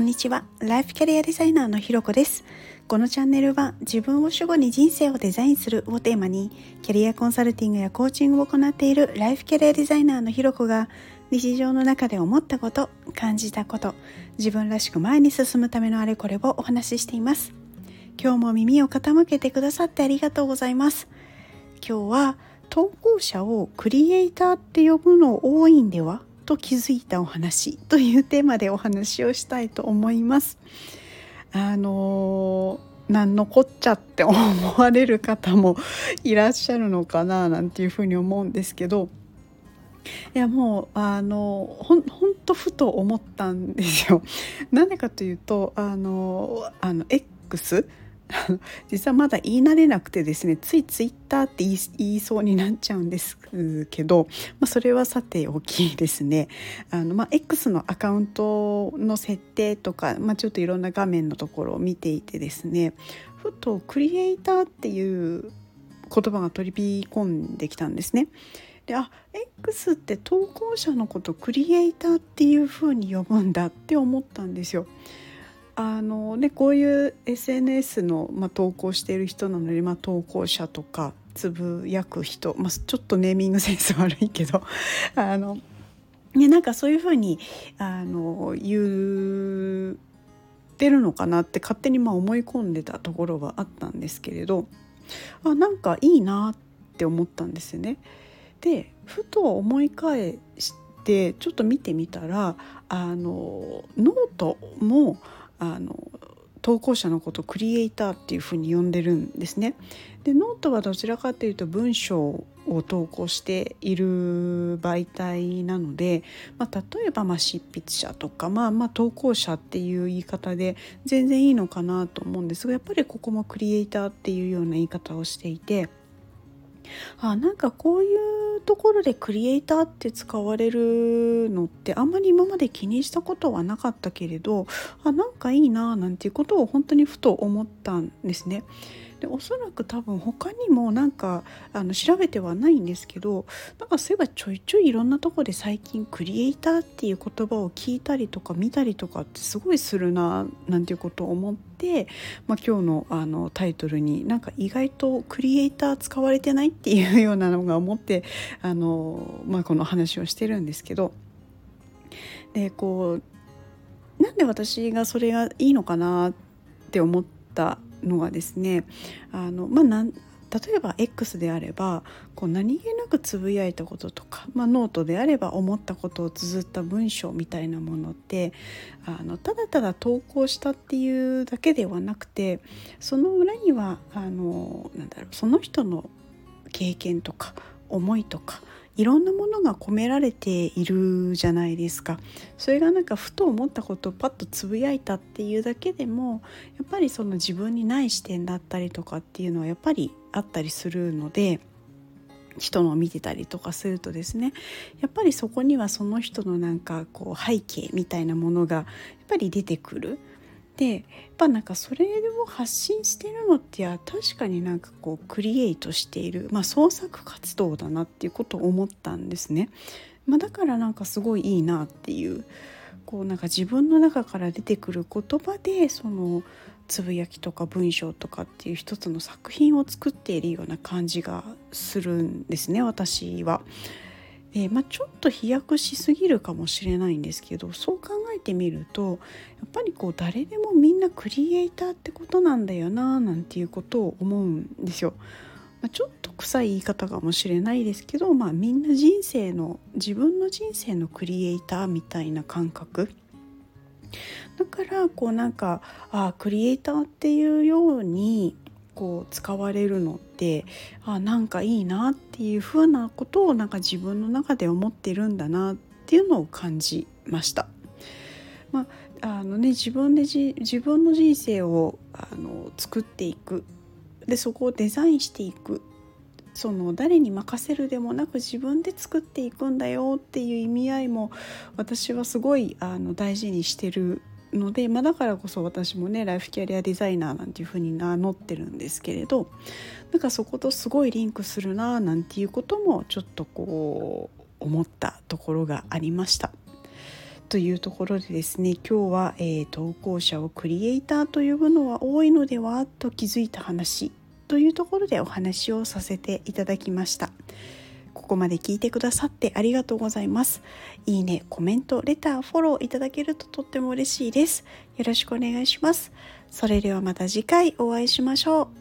んにちは。ライフキャリアデザイナーのひろこです。このチャンネルは自分を主語に人生をデザインするをテーマにキャリアコンサルティングやコーチングを行っているライフキャリアデザイナーのひろこが日常の中で思ったこと感じたこと自分らしく前に進むためのあれこれをお話ししています。今日も耳を傾けてくださってありがとうございます。今日は投稿者をクリエイターって呼ぶの多いんでは？と気づいたお話というテーマでお話をしたいと思います。あの何のこっちゃって思われる方もいらっしゃるのかななんていうふうに思うんですけどいやもうあのほんほんとふと思ったんですよ。なんでかというとあのあの X 実はまだ言い慣れなくてですねついツイッターって言いそうになっちゃうんですけど、まあ、それはさておきですねあの、まあ、X のアカウントの設定とか、まあ、ちょっといろんな画面のところを見ていてですねふとクリエイターっていう言葉が取り込んできたんですね。であ X って投稿者のことクリエイターっていう風に呼ぶんだって思ったんですよ。あのね、こういう SNS の、まあ、投稿している人なので、まあ、投稿者とかつぶやく人、まあ、ちょっとネーミングセンス悪いけど あの、ね、なんかそういうふうにあの言ってるのかなって勝手にまあ思い込んでたところはあったんですけれどあなんかいいなって思ったんですよね。でふと思い返してちょっと見てみたらあのノートもあの投稿者のことをクリエイターっていうふうに呼んでるんですね。でノートはどちらかというと文章を投稿している媒体なので、まあ、例えばま執筆者とか、まあ、まあ投稿者っていう言い方で全然いいのかなと思うんですがやっぱりここもクリエイターっていうような言い方をしていて。あなんかこういうところでクリエイターって使われるのってあんまり今まで気にしたことはなかったけれどあなんかいいななんていうことを本当にふと思ったんですね。でおそらく多分他にもなんかあの調べてはないんですけどなんかそういえばちょいちょいいろんなとこで最近クリエイターっていう言葉を聞いたりとか見たりとかってすごいするななんていうことを思って、まあ、今日のあのタイトルになんか意外とクリエイター使われてないっていうようなのが思ってあの、まあ、この話をしてるんですけど。でこうなんで私がそれがいいのかなって思ったのがですねあの、まあ、なん例えば X であればこう何気なくつぶやいたこととか、まあ、ノートであれば思ったことを綴った文章みたいなものってあのただただ投稿したっていうだけではなくてその裏にはあのなんだろうその人の経験とか思いとかいろんなものが込められているじゃないですかそれがなんかふと思ったことをパッとつぶやいたっていうだけでもやっぱりその自分にない視点だったりとかっていうのはやっぱりあったりするので人のを見てたりとかするとですねやっぱりそこにはその人のなんかこう背景みたいなものがやっぱり出てくる。でやっぱなんかそれを発信してるのってや確かになんかこうクリエイトしている、まあ、創作活動だなっていうことを思ったんですね。まあ、だからなんかすごいいいなっていうこうなんか自分の中から出てくる言葉でそのつぶやきとか文章とかっていう一つの作品を作っているような感じがするんですね私は。でまあ、ちょっと飛躍しすぎるかもしれないんですけどそう考えてみるとやっぱりこう誰でもみんなクリエイターってことなんだよななんていうことを思うんですよ。まあ、ちょっと臭い言い方かもしれないですけど、まあ、みんな人生の自分の人生のクリエイターみたいな感覚だからこうなんかあクリエイターっていうようにこう使われるのってあなんかいいなっていうふうなことをなんか自分の中で思ってるんだなっていうのを感じました。まああのね、自分で自分の人生をあの作っていくでそこをデザインしていくその誰に任せるでもなく自分で作っていくんだよっていう意味合いも私はすごいあの大事にしてるので、まあ、だからこそ私もねライフキャリアデザイナーなんていうふうに名乗ってるんですけれどなんかそことすごいリンクするななんていうこともちょっとこう思ったところがありました。というところでですね今日は、えー、投稿者をクリエイターと呼ぶのは多いのではと気づいた話というところでお話をさせていただきました。ここまで聞いてくださってありがとうございます。いいね、コメント、レター、フォローいただけるととっても嬉しいです。よろしくお願いします。それではまた次回お会いしましょう。